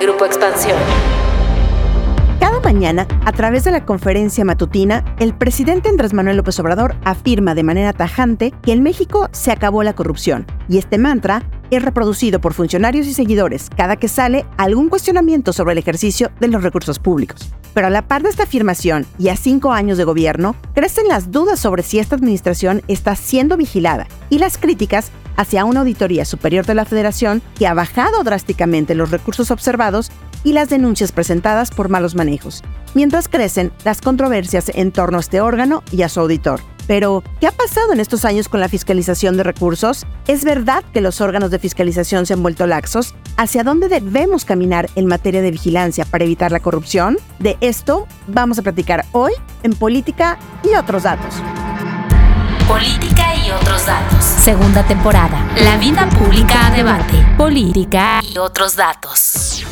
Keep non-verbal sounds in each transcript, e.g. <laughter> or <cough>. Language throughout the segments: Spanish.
Grupo Expansión. Cada mañana, a través de la conferencia matutina, el presidente Andrés Manuel López Obrador afirma de manera tajante que en México se acabó la corrupción. Y este mantra es reproducido por funcionarios y seguidores cada que sale algún cuestionamiento sobre el ejercicio de los recursos públicos. Pero a la par de esta afirmación y a cinco años de gobierno, crecen las dudas sobre si esta administración está siendo vigilada y las críticas hacia una auditoría superior de la Federación que ha bajado drásticamente los recursos observados y las denuncias presentadas por malos manejos, mientras crecen las controversias en torno a este órgano y a su auditor. Pero, ¿qué ha pasado en estos años con la fiscalización de recursos? ¿Es verdad que los órganos de fiscalización se han vuelto laxos? ¿Hacia dónde debemos caminar en materia de vigilancia para evitar la corrupción? De esto vamos a platicar hoy en Política y otros datos. Política y otros datos. Segunda temporada. La vida pública a debate. Política y otros datos.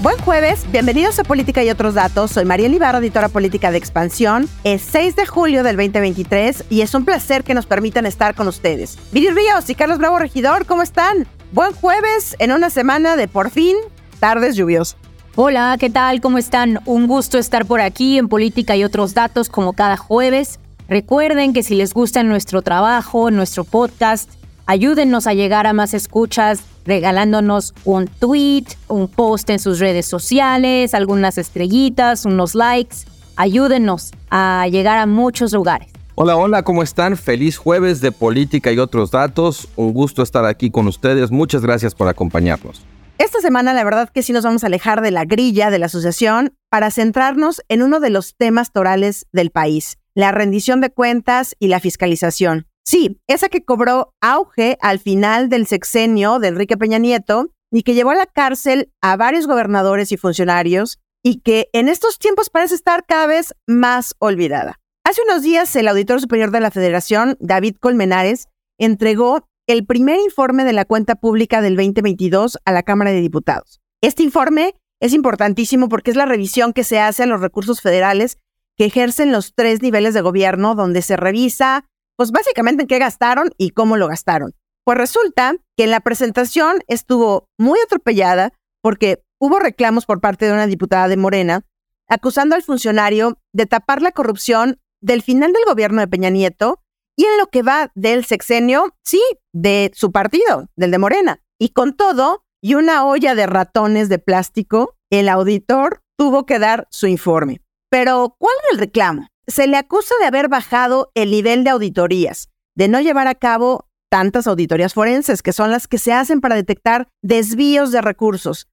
Buen jueves, bienvenidos a Política y otros datos. Soy María Ibarra, editora política de Expansión. Es 6 de julio del 2023 y es un placer que nos permitan estar con ustedes. Viri Ríos y Carlos Bravo Regidor, ¿cómo están? Buen jueves en una semana de por fin tardes lluviosas. Hola, ¿qué tal? ¿Cómo están? Un gusto estar por aquí en Política y otros datos como cada jueves. Recuerden que si les gusta nuestro trabajo, nuestro podcast, ayúdennos a llegar a más escuchas regalándonos un tweet, un post en sus redes sociales, algunas estrellitas, unos likes. Ayúdennos a llegar a muchos lugares. Hola, hola, ¿cómo están? Feliz jueves de política y otros datos. Un gusto estar aquí con ustedes. Muchas gracias por acompañarnos. Esta semana la verdad que sí nos vamos a alejar de la grilla de la asociación para centrarnos en uno de los temas torales del país, la rendición de cuentas y la fiscalización. Sí, esa que cobró auge al final del sexenio de Enrique Peña Nieto y que llevó a la cárcel a varios gobernadores y funcionarios y que en estos tiempos parece estar cada vez más olvidada. Hace unos días el auditor superior de la Federación, David Colmenares, entregó el primer informe de la cuenta pública del 2022 a la Cámara de Diputados. Este informe es importantísimo porque es la revisión que se hace a los recursos federales que ejercen los tres niveles de gobierno, donde se revisa, pues básicamente en qué gastaron y cómo lo gastaron. Pues resulta que en la presentación estuvo muy atropellada porque hubo reclamos por parte de una diputada de Morena acusando al funcionario de tapar la corrupción del final del gobierno de Peña Nieto y en lo que va del sexenio, sí, de su partido, del de Morena. Y con todo, y una olla de ratones de plástico, el auditor tuvo que dar su informe. Pero, ¿cuál es el reclamo? Se le acusa de haber bajado el nivel de auditorías, de no llevar a cabo tantas auditorías forenses, que son las que se hacen para detectar desvíos de recursos,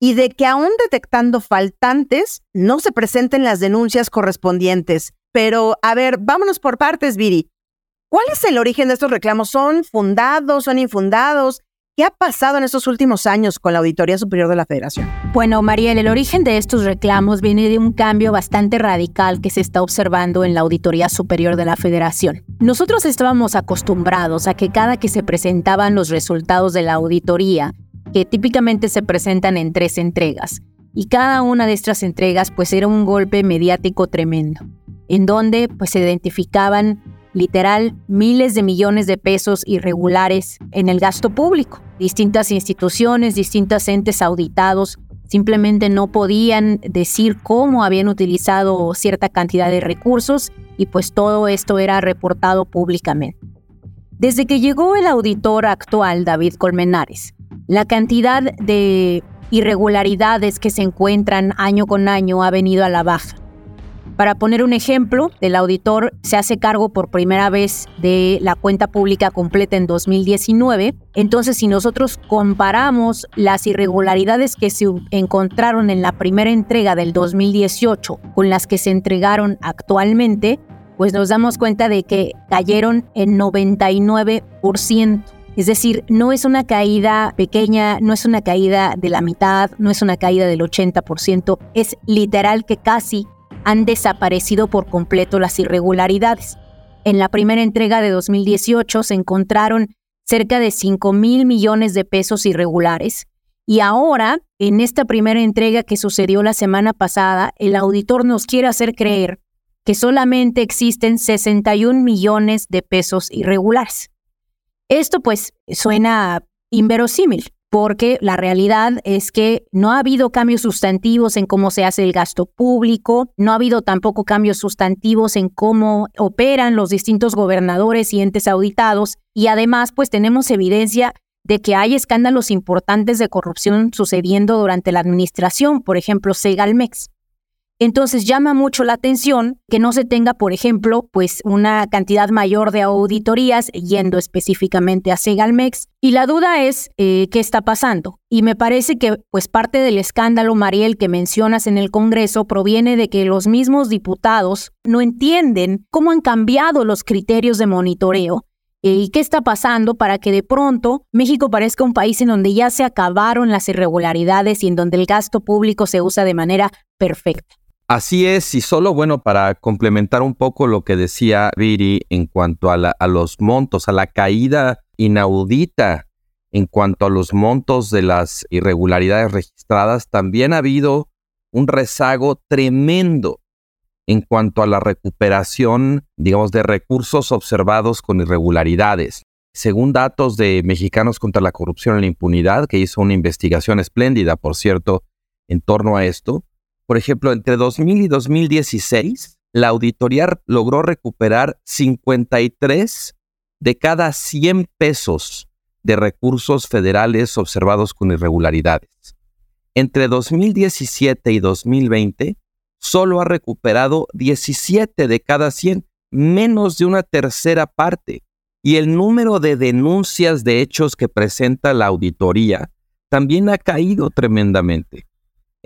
y de que aún detectando faltantes, no se presenten las denuncias correspondientes. Pero, a ver, vámonos por partes, Viri. ¿Cuál es el origen de estos reclamos? ¿Son fundados? ¿Son infundados? ¿Qué ha pasado en estos últimos años con la Auditoría Superior de la Federación? Bueno, Mariel, el origen de estos reclamos viene de un cambio bastante radical que se está observando en la Auditoría Superior de la Federación. Nosotros estábamos acostumbrados a que cada que se presentaban los resultados de la auditoría, que típicamente se presentan en tres entregas, y cada una de estas entregas pues era un golpe mediático tremendo, en donde pues se identificaban literal miles de millones de pesos irregulares en el gasto público. Distintas instituciones, distintos entes auditados simplemente no podían decir cómo habían utilizado cierta cantidad de recursos y pues todo esto era reportado públicamente. Desde que llegó el auditor actual, David Colmenares, la cantidad de irregularidades que se encuentran año con año ha venido a la baja. Para poner un ejemplo, el auditor se hace cargo por primera vez de la cuenta pública completa en 2019. Entonces, si nosotros comparamos las irregularidades que se encontraron en la primera entrega del 2018 con las que se entregaron actualmente, pues nos damos cuenta de que cayeron en 99%. Es decir, no es una caída pequeña, no es una caída de la mitad, no es una caída del 80%, es literal que casi han desaparecido por completo las irregularidades. En la primera entrega de 2018 se encontraron cerca de 5 mil millones de pesos irregulares y ahora, en esta primera entrega que sucedió la semana pasada, el auditor nos quiere hacer creer que solamente existen 61 millones de pesos irregulares. Esto pues suena inverosímil, porque la realidad es que no ha habido cambios sustantivos en cómo se hace el gasto público, no ha habido tampoco cambios sustantivos en cómo operan los distintos gobernadores y entes auditados, y además pues tenemos evidencia de que hay escándalos importantes de corrupción sucediendo durante la administración, por ejemplo, Segalmex. Entonces llama mucho la atención que no se tenga, por ejemplo, pues una cantidad mayor de auditorías yendo específicamente a Segalmex. Y la duda es eh, qué está pasando. Y me parece que pues parte del escándalo, Mariel, que mencionas en el Congreso proviene de que los mismos diputados no entienden cómo han cambiado los criterios de monitoreo eh, y qué está pasando para que de pronto México parezca un país en donde ya se acabaron las irregularidades y en donde el gasto público se usa de manera perfecta. Así es, y solo bueno, para complementar un poco lo que decía Viri en cuanto a, los montos, a la caída inaudita en cuanto a los montos de las irregularidades registradas, también ha habido un rezago tremendo en cuanto a la recuperación, digamos, de recursos observados con irregularidades. Según datos de Mexicanos contra la Corrupción y la Impunidad, que hizo una investigación espléndida, por cierto, en torno a esto, por ejemplo, entre 2000 y 2016, la auditoría logró recuperar 53 de cada 100 pesos de recursos federales observados con irregularidades. Entre 2017 y 2020, solo ha recuperado 17 de cada 100, menos de una tercera parte. Y el número de denuncias de hechos que presenta la auditoría también ha caído tremendamente.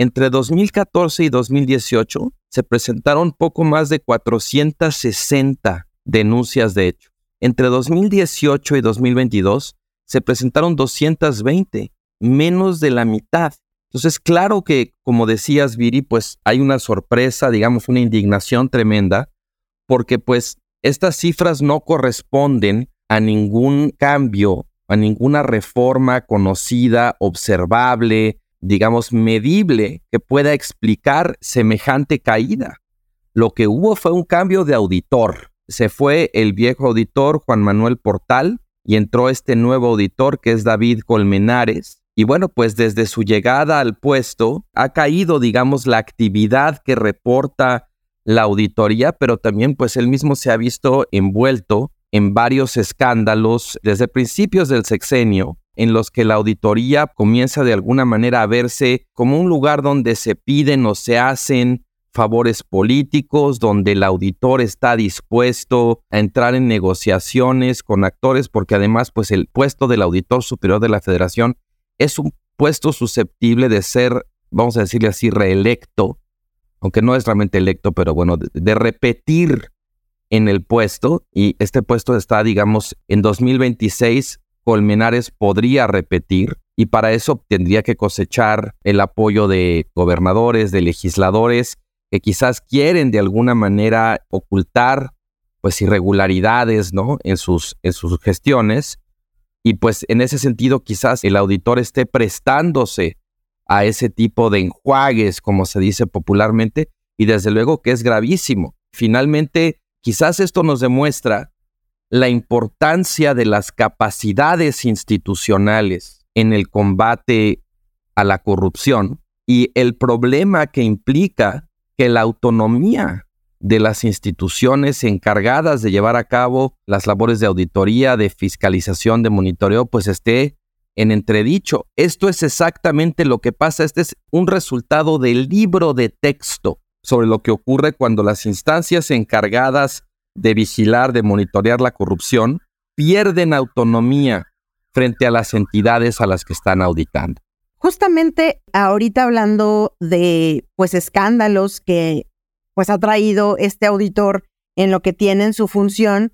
Entre 2014 y 2018 se presentaron poco más de 460 denuncias de hecho. Entre 2018 y 2022 se presentaron 220, menos de la mitad. Entonces, claro que, como decías, Viri, pues hay una sorpresa, digamos, una indignación tremenda, porque pues estas cifras no corresponden a ningún cambio, a ninguna reforma conocida, observable, digamos, medible que pueda explicar semejante caída. Lo que hubo fue un cambio de auditor. Se fue el viejo auditor Juan Manuel Portal y entró este nuevo auditor que es David Colmenares. Y bueno, pues desde su llegada al puesto ha caído, digamos, la actividad que reporta la auditoría, pero también pues él mismo se ha visto envuelto en varios escándalos desde principios del sexenio en los que la auditoría comienza de alguna manera a verse como un lugar donde se piden o se hacen favores políticos, donde el auditor está dispuesto a entrar en negociaciones con actores, porque además, pues el puesto del auditor superior de la federación es un puesto susceptible de ser, vamos a decirle así, reelecto, aunque no es realmente electo, pero bueno, de, de repetir en el puesto, y este puesto está, digamos, en 2026 Colmenares podría repetir y para eso tendría que cosechar el apoyo de gobernadores, de legisladores que quizás quieren de alguna manera ocultar pues irregularidades, ¿no? en sus en sus gestiones y pues en ese sentido quizás el auditor esté prestándose a ese tipo de enjuagues, como se dice popularmente, y desde luego que es gravísimo. Finalmente, quizás esto nos demuestra la importancia de las capacidades institucionales en el combate a la corrupción y el problema que implica que la autonomía de las instituciones encargadas de llevar a cabo las labores de auditoría, de fiscalización, de monitoreo, pues esté en entredicho. Esto es exactamente lo que pasa. Este es un resultado del libro de texto sobre lo que ocurre cuando las instancias encargadas de vigilar, de monitorear la corrupción, pierden autonomía frente a las entidades a las que están auditando. Justamente ahorita hablando de pues escándalos que pues ha traído este auditor en lo que tiene en su función,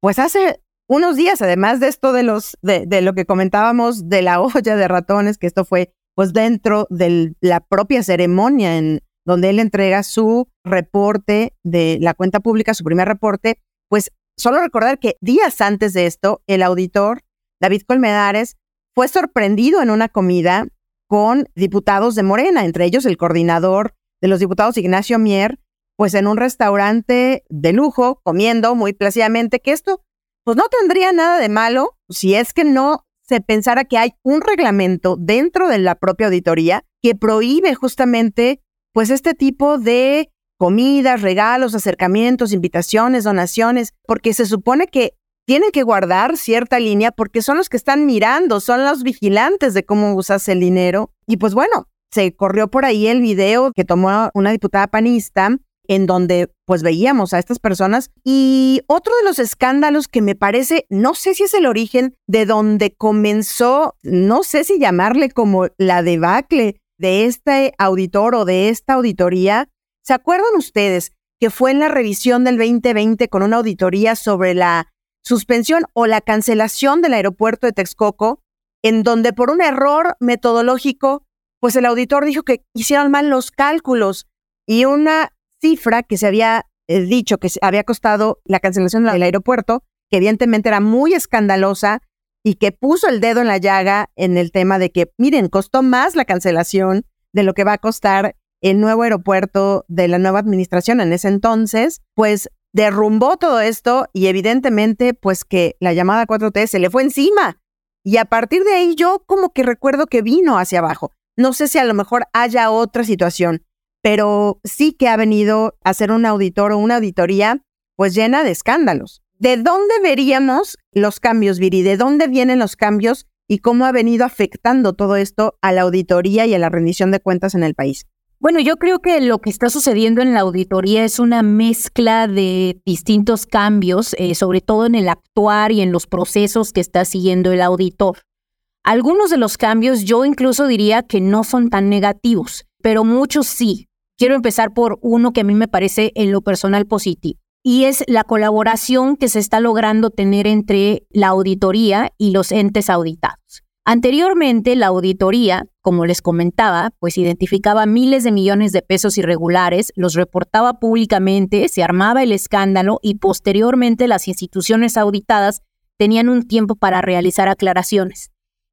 pues hace unos días, además de esto de los, de, de lo que comentábamos de la <laughs> olla de ratones, que esto fue pues dentro de la propia ceremonia en donde él entrega su reporte de la cuenta pública, su primer reporte, pues solo recordar que días antes de esto, el auditor David Colmedares fue sorprendido en una comida con diputados de Morena, entre ellos el coordinador de los diputados Ignacio Mier, pues en un restaurante de lujo, comiendo muy plácidamente, que esto pues no tendría nada de malo si es que no se pensara que hay un reglamento dentro de la propia auditoría que prohíbe justamente pues este tipo de comidas, regalos, acercamientos, invitaciones, donaciones, porque se supone que tienen que guardar cierta línea porque son los que están mirando, son los vigilantes de cómo usas el dinero. Y pues bueno, se corrió por ahí el video que tomó una diputada panista en donde pues veíamos a estas personas y otro de los escándalos que me parece, no sé si es el origen de donde comenzó, no sé si llamarle como la debacle de este auditor o de esta auditoría, ¿se acuerdan ustedes que fue en la revisión del 2020 con una auditoría sobre la suspensión o la cancelación del aeropuerto de Texcoco, en donde por un error metodológico, pues el auditor dijo que hicieron mal los cálculos y una cifra que se había eh, dicho que había costado la cancelación del aeropuerto, que evidentemente era muy escandalosa y que puso el dedo en la llaga en el tema de que, miren, costó más la cancelación de lo que va a costar el nuevo aeropuerto de la nueva administración en ese entonces, pues derrumbó todo esto y evidentemente pues que la llamada 4T se le fue encima. Y a partir de ahí yo como que recuerdo que vino hacia abajo. No sé si a lo mejor haya otra situación, pero sí que ha venido a ser un auditor o una auditoría pues llena de escándalos. ¿De dónde veríamos los cambios, Viri? ¿De dónde vienen los cambios y cómo ha venido afectando todo esto a la auditoría y a la rendición de cuentas en el país? Bueno, yo creo que lo que está sucediendo en la auditoría es una mezcla de distintos cambios, eh, sobre todo en el actuar y en los procesos que está siguiendo el auditor. Algunos de los cambios yo incluso diría que no son tan negativos, pero muchos sí. Quiero empezar por uno que a mí me parece en lo personal positivo, y es la colaboración que se está logrando tener entre la auditoría y los entes auditados. Anteriormente, la auditoría, como les comentaba, pues identificaba miles de millones de pesos irregulares, los reportaba públicamente, se armaba el escándalo y posteriormente las instituciones auditadas tenían un tiempo para realizar aclaraciones.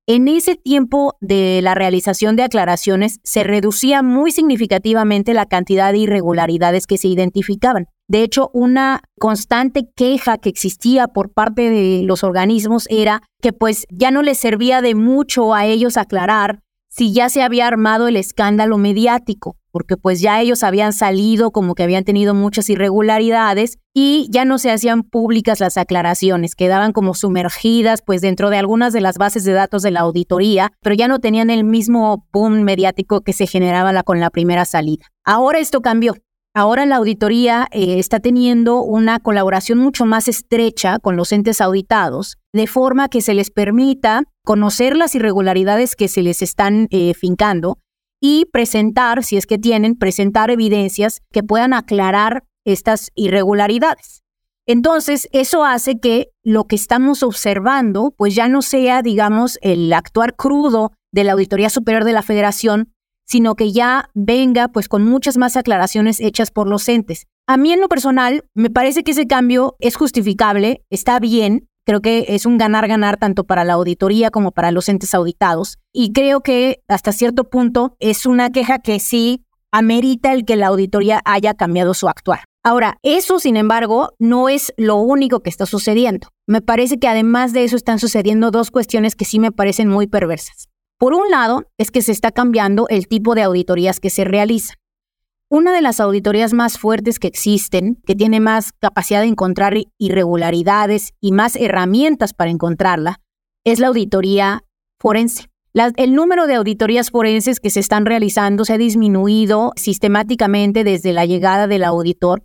En ese tiempo de la realización de aclaraciones se reducía muy significativamente la cantidad de irregularidades que se identificaban. De hecho, una constante queja que existía por parte de los organismos era que pues ya no les servía de mucho a ellos aclarar si ya se había armado el escándalo mediático porque pues ya ellos habían salido como que habían tenido muchas irregularidades y ya no se hacían públicas las aclaraciones, quedaban como sumergidas pues dentro de algunas de las bases de datos de la auditoría, pero ya no tenían el mismo boom mediático que se generaba con la primera salida. Ahora esto cambió. Ahora la auditoría eh, está teniendo una colaboración mucho más estrecha con los entes auditados, de forma que se les permita conocer las irregularidades que se les están eh, fincando y presentar, si es que tienen, presentar evidencias que puedan aclarar estas irregularidades. Entonces, eso hace que lo que estamos observando, pues ya no sea, digamos, el actuar crudo de la Auditoría Superior de la Federación, sino que ya venga pues con muchas más aclaraciones hechas por los entes. A mí en lo personal me parece que ese cambio es justificable, está bien, Creo que es un ganar-ganar tanto para la auditoría como para los entes auditados. Y creo que hasta cierto punto es una queja que sí amerita el que la auditoría haya cambiado su actuar. Ahora, eso, sin embargo, no es lo único que está sucediendo. Me parece que además de eso están sucediendo dos cuestiones que sí me parecen muy perversas. Por un lado, es que se está cambiando el tipo de auditorías que se realizan. Una de las auditorías más fuertes que existen, que tiene más capacidad de encontrar irregularidades y más herramientas para encontrarla, es la auditoría forense. el número de auditorías forenses que se están realizando se ha disminuido sistemáticamente desde la llegada del auditor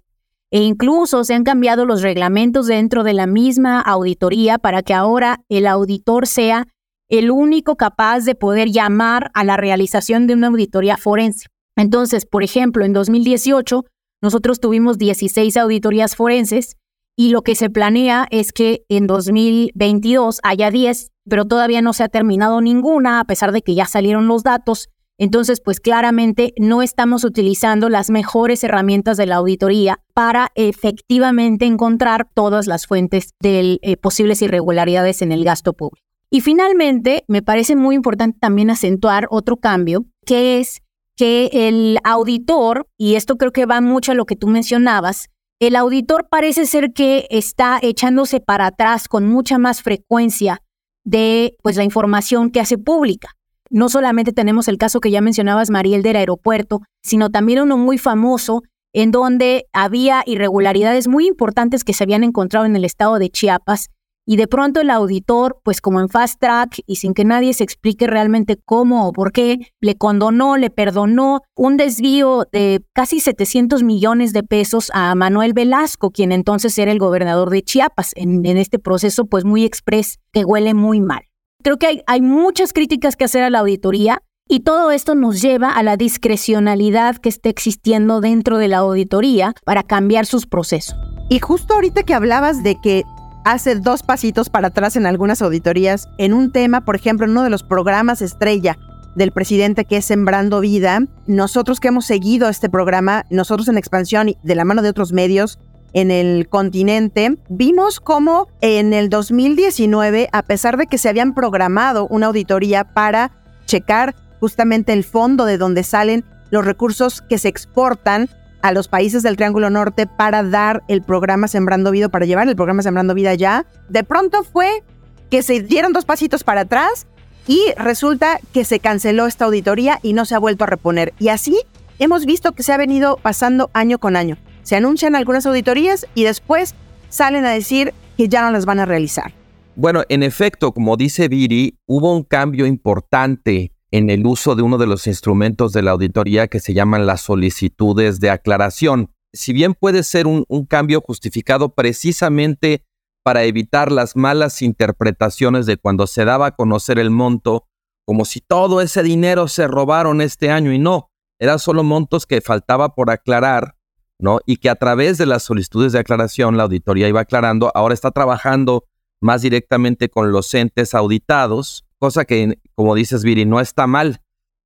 e incluso se han cambiado los reglamentos dentro de la misma auditoría para que ahora el auditor sea el único capaz de poder llamar a la realización de una auditoría forense. Entonces, por ejemplo, en 2018 nosotros tuvimos 16 auditorías forenses y lo que se planea es que en 2022 haya 10, pero todavía no se ha terminado ninguna, a pesar de que ya salieron los datos. Entonces, pues claramente no estamos utilizando las mejores herramientas de la auditoría para efectivamente encontrar todas las fuentes de eh, posibles irregularidades en el gasto público. Y finalmente, me parece muy importante también acentuar otro cambio, que es que el auditor, y esto creo que va mucho a lo que tú mencionabas, el auditor parece ser que está echándose para atrás con mucha más frecuencia de pues la información que hace pública. No solamente tenemos el caso que ya mencionabas, Mariel, del aeropuerto, sino también uno muy famoso en donde había irregularidades muy importantes que se habían encontrado en el estado de Chiapas y de pronto el auditor, pues como en fast track y sin que nadie se explique realmente cómo o por qué, le condonó, le perdonó un desvío de casi 700 millones de pesos a Manuel Velasco, quien entonces era el gobernador de Chiapas, en, este proceso pues muy express que huele muy mal. Creo que hay, hay muchas críticas que hacer a la auditoría, y todo esto nos lleva a la discrecionalidad que está existiendo dentro de la auditoría para cambiar sus procesos. Y justo ahorita que hablabas de que hace dos pasitos para atrás en algunas auditorías en un tema, por ejemplo, en uno de los programas estrella del presidente que es Sembrando Vida. Nosotros que hemos seguido este programa, nosotros en expansión y de la mano de otros medios en el continente, vimos cómo en el 2019, a pesar de que se habían programado una auditoría para checar justamente el fondo de donde salen los recursos que se exportan a los países del Triángulo Norte para dar el programa Sembrando Vida, para llevar el programa Sembrando Vida ya, de pronto fue que se dieron dos pasitos para atrás y resulta que se canceló esta auditoría y no se ha vuelto a reponer. Y así hemos visto que se ha venido pasando año con año. Se anuncian algunas auditorías y después salen a decir que ya no las van a realizar. Bueno, en efecto, como dice Viri, hubo un cambio importante en el uso de uno de los instrumentos de la auditoría que se llaman las solicitudes de aclaración. Si bien puede ser un, cambio justificado precisamente para evitar las malas interpretaciones de cuando se daba a conocer el monto, como si todo ese dinero se robaron este año y no, eran solo montos que faltaba por aclarar, ¿no? Y que a través de las solicitudes de aclaración la auditoría iba aclarando, ahora está trabajando más directamente con los entes auditados cosa que, como dices, Viri, no está mal.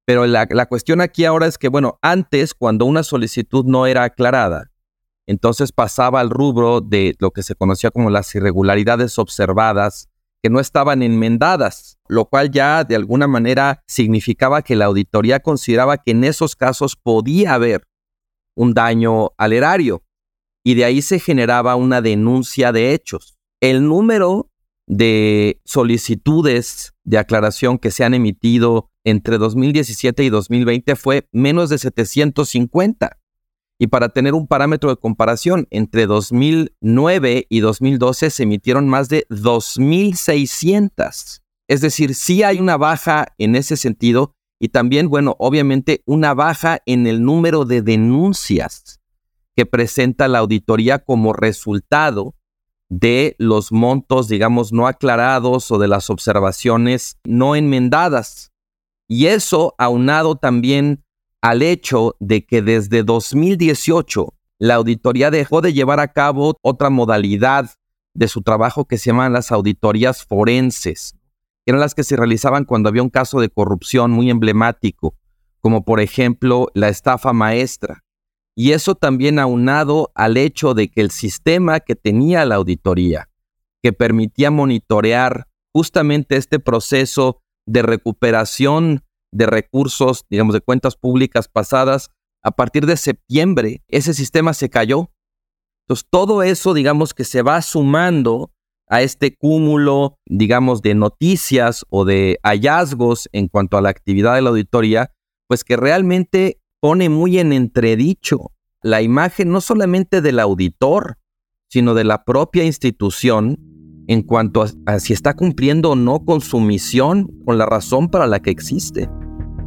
Pero la, cuestión aquí ahora es que, bueno, antes, cuando una solicitud no era aclarada, entonces pasaba al rubro de lo que se conocía como las irregularidades observadas que no estaban enmendadas, lo cual ya de alguna manera significaba que la auditoría consideraba que en esos casos podía haber un daño al erario y de ahí se generaba una denuncia de hechos. El número de solicitudes de aclaración que se han emitido entre 2017 y 2020 fue menos de 750. Y para tener un parámetro de comparación, entre 2009 y 2012 se emitieron más de 2.600. Es decir, sí hay una baja en ese sentido y también, bueno, obviamente una baja en el número de denuncias que presenta la auditoría como resultado de los montos, digamos, no aclarados o de las observaciones no enmendadas. Y eso aunado también al hecho de que desde 2018 la auditoría dejó de llevar a cabo otra modalidad de su trabajo que se llaman las auditorías forenses, eran las que se realizaban cuando había un caso de corrupción muy emblemático, como por ejemplo la estafa maestra. Y eso también aunado al hecho de que el sistema que tenía la auditoría, que permitía monitorear justamente este proceso de recuperación de recursos, digamos, de cuentas públicas pasadas, a partir de septiembre, ese sistema se cayó. Entonces, todo eso, digamos, que se va sumando a este cúmulo, digamos, de noticias o de hallazgos en cuanto a la actividad de la auditoría, pues que realmente pone muy en entredicho la imagen no solamente del auditor, sino de la propia institución en cuanto a, si está cumpliendo o no con su misión, con la razón para la que existe.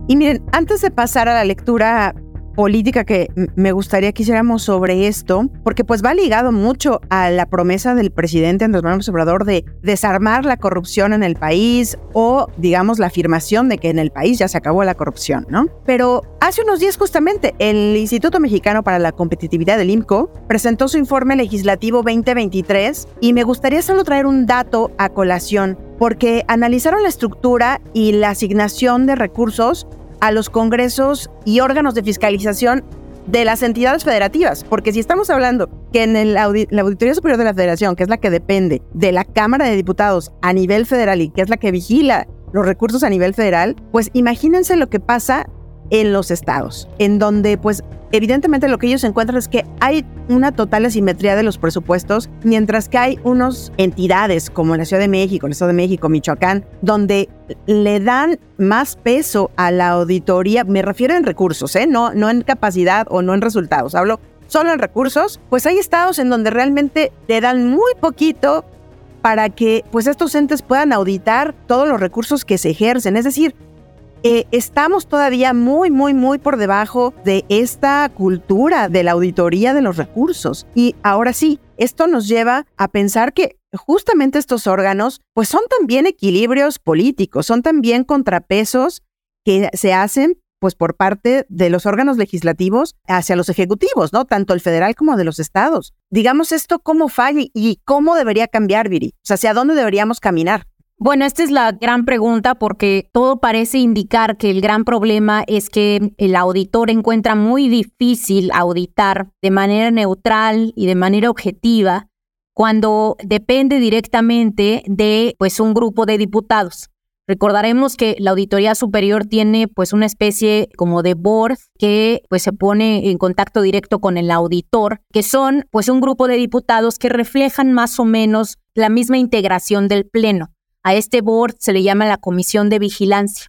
Y miren, antes de pasar a la lectura política que me gustaría que hiciéramos sobre esto, porque pues va ligado mucho a la promesa del presidente Andrés Manuel Obrador de desarmar la corrupción en el país o digamos la afirmación de que en el país ya se acabó la corrupción, ¿no? Pero hace unos días justamente el Instituto Mexicano para la Competitividad del IMCO presentó su informe legislativo 2023 y me gustaría solo traer un dato a colación porque analizaron la estructura y la asignación de recursos a los congresos y órganos de fiscalización de las entidades federativas, porque si estamos hablando que en el la Auditoría Superior de la Federación, que es la que depende de la Cámara de Diputados a nivel federal y que es la que vigila los recursos a nivel federal, pues imagínense lo que pasa en los estados, en donde pues evidentemente lo que ellos encuentran es que hay una total asimetría de los presupuestos, mientras que hay unas entidades como la Ciudad de México, el Estado de México, Michoacán, donde le dan más peso a la auditoría, me refiero en recursos, ¿eh? no, no en capacidad o no en resultados, hablo solo en recursos, pues hay estados en donde realmente le dan muy poquito para que pues estos entes puedan auditar todos los recursos que se ejercen, es decir, eh, estamos todavía muy, muy, muy por debajo de esta cultura de la auditoría de los recursos. Y ahora sí, esto nos lleva a pensar que justamente estos órganos, pues son también equilibrios políticos, son también contrapesos que se hacen pues por parte de los órganos legislativos hacia los ejecutivos, ¿no? Tanto el federal como de los estados. Digamos esto cómo falla y cómo debería cambiar, Viri. O sea, hacia dónde deberíamos caminar. Bueno, esta es la gran pregunta porque todo parece indicar que el gran problema es que el auditor encuentra muy difícil auditar de manera neutral y de manera objetiva cuando depende directamente de pues un grupo de diputados. Recordaremos que la Auditoría Superior tiene pues una especie como de board que pues se pone en contacto directo con el auditor, que son pues un grupo de diputados que reflejan más o menos la misma integración del pleno. A este board se le llama la comisión de vigilancia.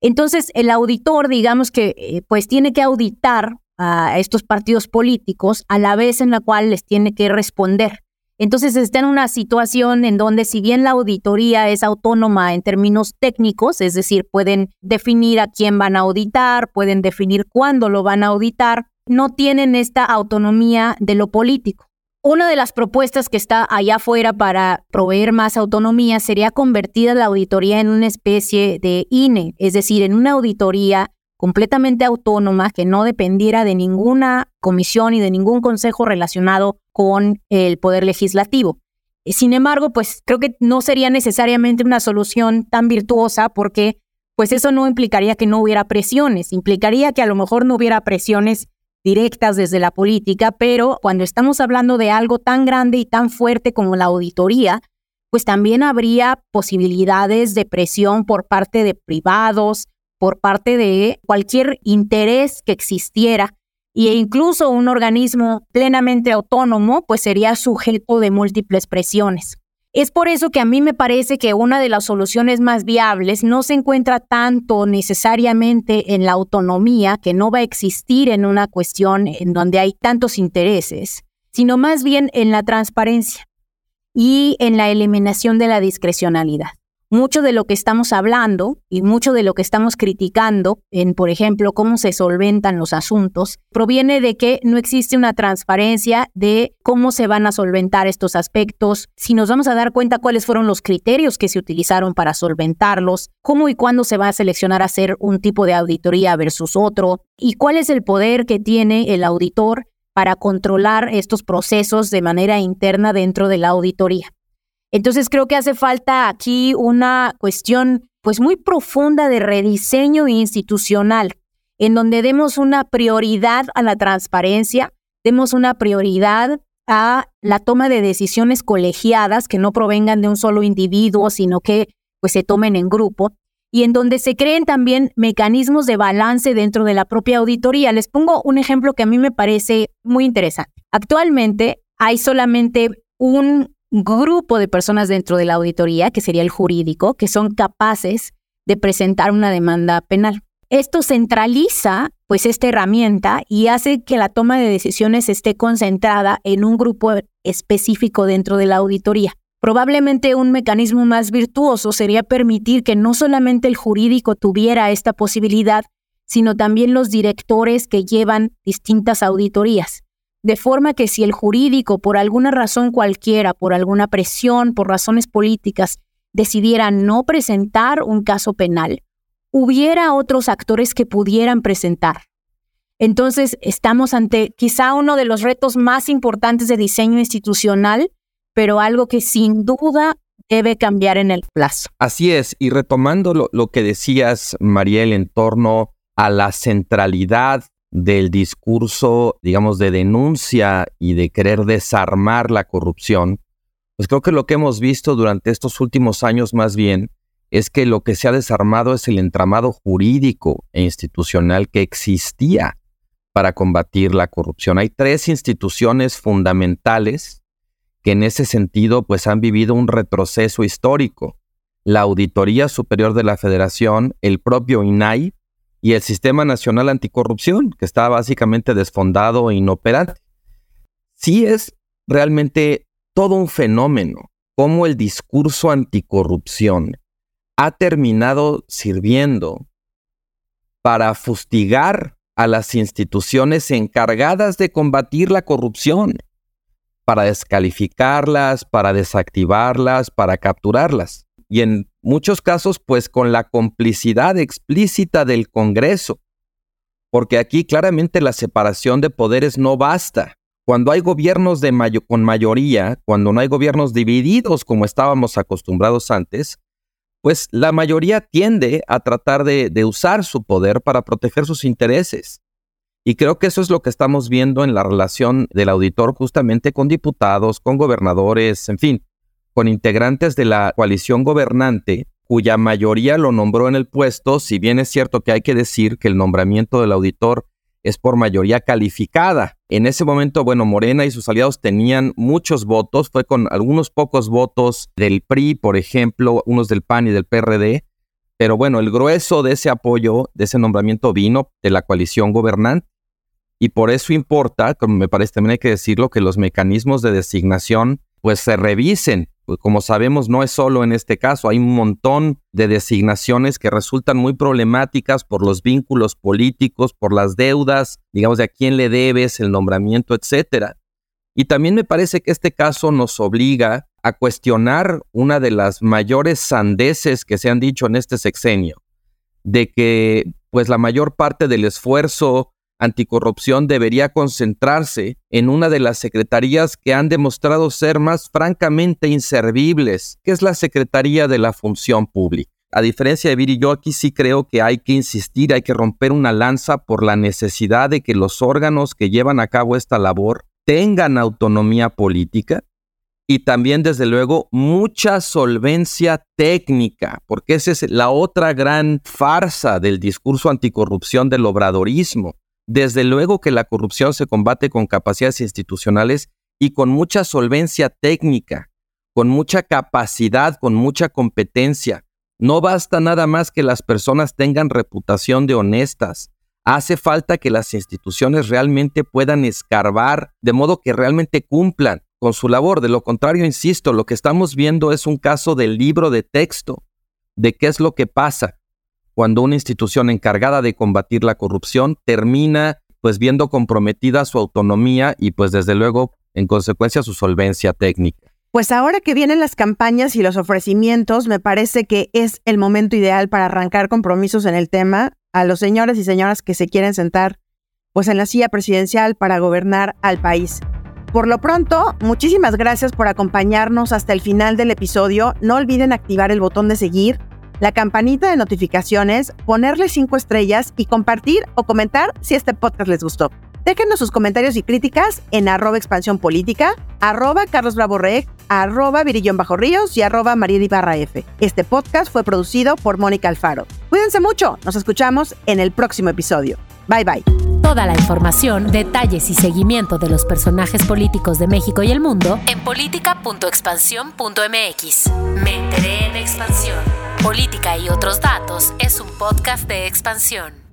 Entonces, el auditor, digamos que, eh, pues tiene que auditar a estos partidos políticos a la vez en la cual les tiene que responder. Entonces está en una situación en donde si bien la auditoría es autónoma en términos técnicos, es decir, pueden definir a quién van a auditar, pueden definir cuándo lo van a auditar, no tienen esta autonomía de lo político. Una de las propuestas que está allá afuera para proveer más autonomía sería convertir a la auditoría en una especie de INE, es decir, en una auditoría completamente autónoma que no dependiera de ninguna comisión y de ningún consejo relacionado con el poder legislativo. Sin embargo, pues creo que no sería necesariamente una solución tan virtuosa porque pues eso no implicaría que no hubiera presiones, implicaría que a lo mejor no hubiera presiones directas desde la política, pero cuando estamos hablando de algo tan grande y tan fuerte como la auditoría, pues también habría posibilidades de presión por parte de privados, por parte de cualquier interés que existiera e incluso un organismo plenamente autónomo, pues sería sujeto de múltiples presiones. Es por eso que a mí me parece que una de las soluciones más viables no se encuentra tanto necesariamente en la autonomía, que no va a existir en una cuestión en donde hay tantos intereses, sino más bien en la transparencia y en la eliminación de la discrecionalidad mucho de lo que estamos hablando y mucho de lo que estamos criticando en, por ejemplo, cómo se solventan los asuntos, proviene de que no existe una transparencia de cómo se van a solventar estos aspectos, si nos vamos a dar cuenta cuáles fueron los criterios que se utilizaron para solventarlos, cómo y cuándo se va a seleccionar hacer un tipo de auditoría versus otro, y cuál es el poder que tiene el auditor para controlar estos procesos de manera interna dentro de la auditoría. Entonces creo que hace falta aquí una cuestión pues muy profunda de rediseño institucional, en donde demos una prioridad a la transparencia, demos una prioridad a la toma de decisiones colegiadas que no provengan de un solo individuo, sino que pues se tomen en grupo y en donde se creen también mecanismos de balance dentro de la propia auditoría. Les pongo un ejemplo que a mí me parece muy interesante. Actualmente hay solamente un grupo de personas dentro de la auditoría, que sería el jurídico, que son capaces de presentar una demanda penal. Esto centraliza pues esta herramienta y hace que la toma de decisiones esté concentrada en un grupo específico dentro de la auditoría. Probablemente un mecanismo más virtuoso sería permitir que no solamente el jurídico tuviera esta posibilidad, sino también los directores que llevan distintas auditorías. De forma que si el jurídico, por alguna razón cualquiera, por alguna presión, por razones políticas, decidiera no presentar un caso penal, hubiera otros actores que pudieran presentar. Entonces, estamos ante quizá uno de los retos más importantes de diseño institucional, pero algo que sin duda debe cambiar en el plazo. Así es, y retomando lo, que decías, Mariel, en torno a la centralidad del discurso, digamos, de denuncia y de querer desarmar la corrupción, pues creo que lo que hemos visto durante estos últimos años más bien es que lo que se ha desarmado es el entramado jurídico e institucional que existía para combatir la corrupción. Hay tres instituciones fundamentales que en ese sentido pues han vivido un retroceso histórico. La Auditoría Superior de la Federación, el propio INAI y el Sistema Nacional Anticorrupción, que está básicamente desfondado e inoperante. Sí es realmente todo un fenómeno cómo el discurso anticorrupción ha terminado sirviendo para fustigar a las instituciones encargadas de combatir la corrupción, para descalificarlas, para desactivarlas, para capturarlas. Y en muchos casos, pues con la complicidad explícita del Congreso, porque aquí claramente la separación de poderes no basta. Cuando hay gobiernos de con mayoría, cuando no hay gobiernos divididos como estábamos acostumbrados antes, pues la mayoría tiende a tratar de, de usar su poder para proteger sus intereses. Y creo que eso es lo que estamos viendo en la relación del auditor justamente con diputados, con gobernadores, en fin, con integrantes de la coalición gobernante, cuya mayoría lo nombró en el puesto, si bien es cierto que hay que decir que el nombramiento del auditor es por mayoría calificada. En ese momento, bueno, Morena y sus aliados tenían muchos votos, fue con algunos pocos votos del PRI, por ejemplo, unos del PAN y del PRD, pero bueno, el grueso de ese apoyo, de ese nombramiento vino de la coalición gobernante. Y por eso importa, como me parece también hay que decirlo, que los mecanismos de designación pues se revisen. Como sabemos, no es solo en este caso, hay un montón de designaciones que resultan muy problemáticas por los vínculos políticos, por las deudas, digamos, de a quién le debes, el nombramiento, etcétera. Y también me parece que este caso nos obliga a cuestionar una de las mayores sandeces que se han dicho en este sexenio, de que pues la mayor parte del esfuerzo anticorrupción debería concentrarse en una de las secretarías que han demostrado ser más francamente inservibles, que es la Secretaría de la Función Pública. A diferencia de Viri, yo aquí sí creo que hay que insistir, hay que romper una lanza por la necesidad de que los órganos que llevan a cabo esta labor tengan autonomía política y también, desde luego, mucha solvencia técnica, porque esa es la otra gran farsa del discurso anticorrupción del obradorismo. Desde luego que la corrupción se combate con capacidades institucionales y con mucha solvencia técnica, con mucha capacidad, con mucha competencia. No basta nada más que las personas tengan reputación de honestas, Hace falta que las instituciones realmente puedan escarbar de modo que realmente cumplan con su labor. De lo contrario, insisto, lo que estamos viendo es un caso del libro de texto de qué es lo que pasa cuando una institución encargada de combatir la corrupción termina pues viendo comprometida su autonomía y pues desde luego en consecuencia su solvencia técnica. Pues ahora que vienen las campañas y los ofrecimientos, me parece que es el momento ideal para arrancar compromisos en el tema a los señores y señoras que se quieren sentar pues en la silla presidencial para gobernar al país. Por lo pronto, muchísimas gracias por acompañarnos hasta el final del episodio. No olviden activar el botón de seguir, la campanita de notificaciones, ponerle cinco estrellas y compartir o comentar si este podcast les gustó. Déjenos sus comentarios y críticas en arroba expansión política, arroba Carlos Bravo arroba Virillón Bajo Ríos y arroba María Barra F. Este podcast fue producido por Mónica Alfaro. Cuídense mucho, nos escuchamos en el próximo episodio. Bye bye. Toda la información, detalles y seguimiento de los personajes políticos de México y el mundo en política.expansión.mx. Me en expansión. Política y otros datos es un podcast de expansión.